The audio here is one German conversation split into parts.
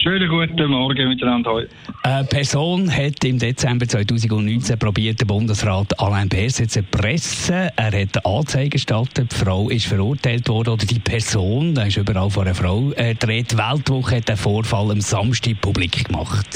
Schönen guten Morgen miteinander heute. Eine Person hat im Dezember 2019 probiert, den Bundesrat Alain Berset zu erpressen. Er hat eine Anzeige gestattet, die Frau ist verurteilt worden, oder die Person, da ist überall von einer Frau, äh, die Weltwoche hat den Vorfall am Samstag publik gemacht.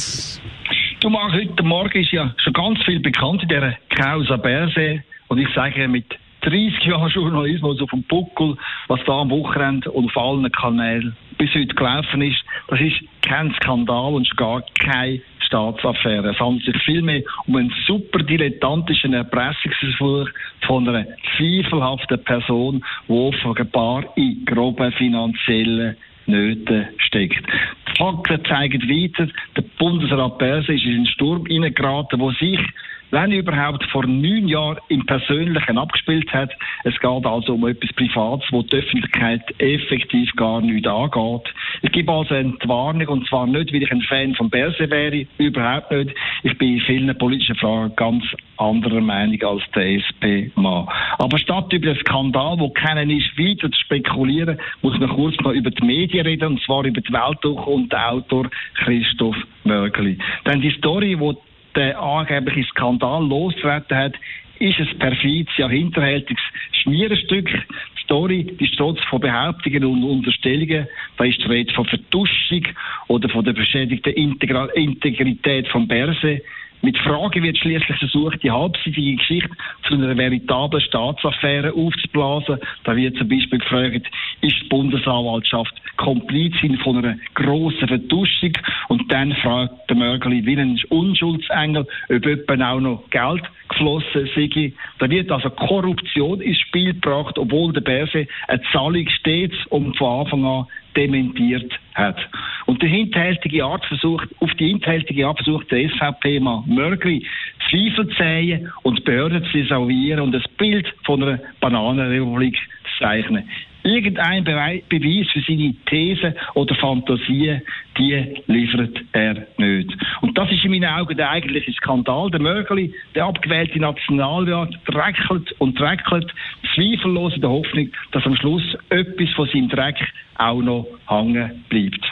Du Marc, heute Morgen ist ja schon ganz viel bekannt in dieser Causa Berset. Und ich sage mit 30 Jahren Journalismus auf dem Buckel, was da am Wochenende und auf allen Kanälen bis heute gelaufen ist, das ist kein Skandal und gar keine Staatsaffäre. Es handelt sich vielmehr um einen super dilettantischen Erpressungsversuch von einer zweifelhaften Person, die offenbar in groben finanziellen Nöten steckt. Die Fakten zeigen weiter, der Bundesrat Berse ist in einen Sturm hineingeraten, wo sich wenn überhaupt vor neun Jahren im Persönlichen abgespielt hat. Es geht also um etwas Privates, wo die Öffentlichkeit effektiv gar nicht angeht. Ich gebe also eine Warnung, und zwar nicht, weil ich ein Fan von Berse wäre, überhaupt nicht. Ich bin in vielen politischen Fragen ganz anderer Meinung als der SP-Mann. Aber statt über den Skandal, wo kennen ist, weiter zu spekulieren, muss man kurz noch über die Medien reden, und zwar über die Weltduch und den Autor Christoph Mörgeli. Denn die Story, wo der angebliche Skandal losgetreten hat, ist ein perfides, ja hinterhältiges Schmierenstück. Die Story die strotzt von Behauptungen und Unterstellungen. Da ist die Rede von Vertuschung oder von der beschädigten Integrität von Berse. Mit Fragen wird schließlich versucht, die halbseitige Geschichte zu einer veritablen Staatsaffäre aufzublasen. Da wird zum Beispiel gefragt, ist die Bundesanwaltschaft Komplizin von einer grossen Vertuschung? Und dann fragt der Mörgeli wie ein Unschuldsengel, ob jemand auch noch Geld geflossen sei. Da wird also Korruption ins Spiel gebracht, obwohl der Berse eine Zahlung stets um von Anfang an dementiert hat. Und der hinterhältige Art versucht, auf die hinterhältige Art versucht der SVP-Mann Mörgli Zweifel zu säen und Behörden zu desavouieren und das Bild von einer Bananenrepublik zu zeichnen. Irgendein Beweis für seine These oder Fantasie, die liefert er nicht. Und das ist in meinen Augen der eigentliche Skandal. Der Mörgeli, der abgewählte Nationalrat, dreckelt und dreckelt, zweifellos in der Hoffnung, dass am Schluss etwas von seinem Dreck auch noch hängen bleibt.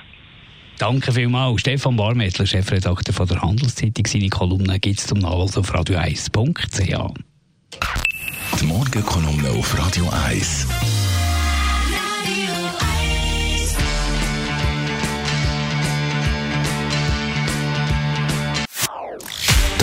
Danke vielmals. Stefan Barmettler, Chefredakteur von der Handelszeitung. Seine Kolumne gibt es zum Nachlesen auf radio1.ch. Die Morgenkolumne auf Radio 1.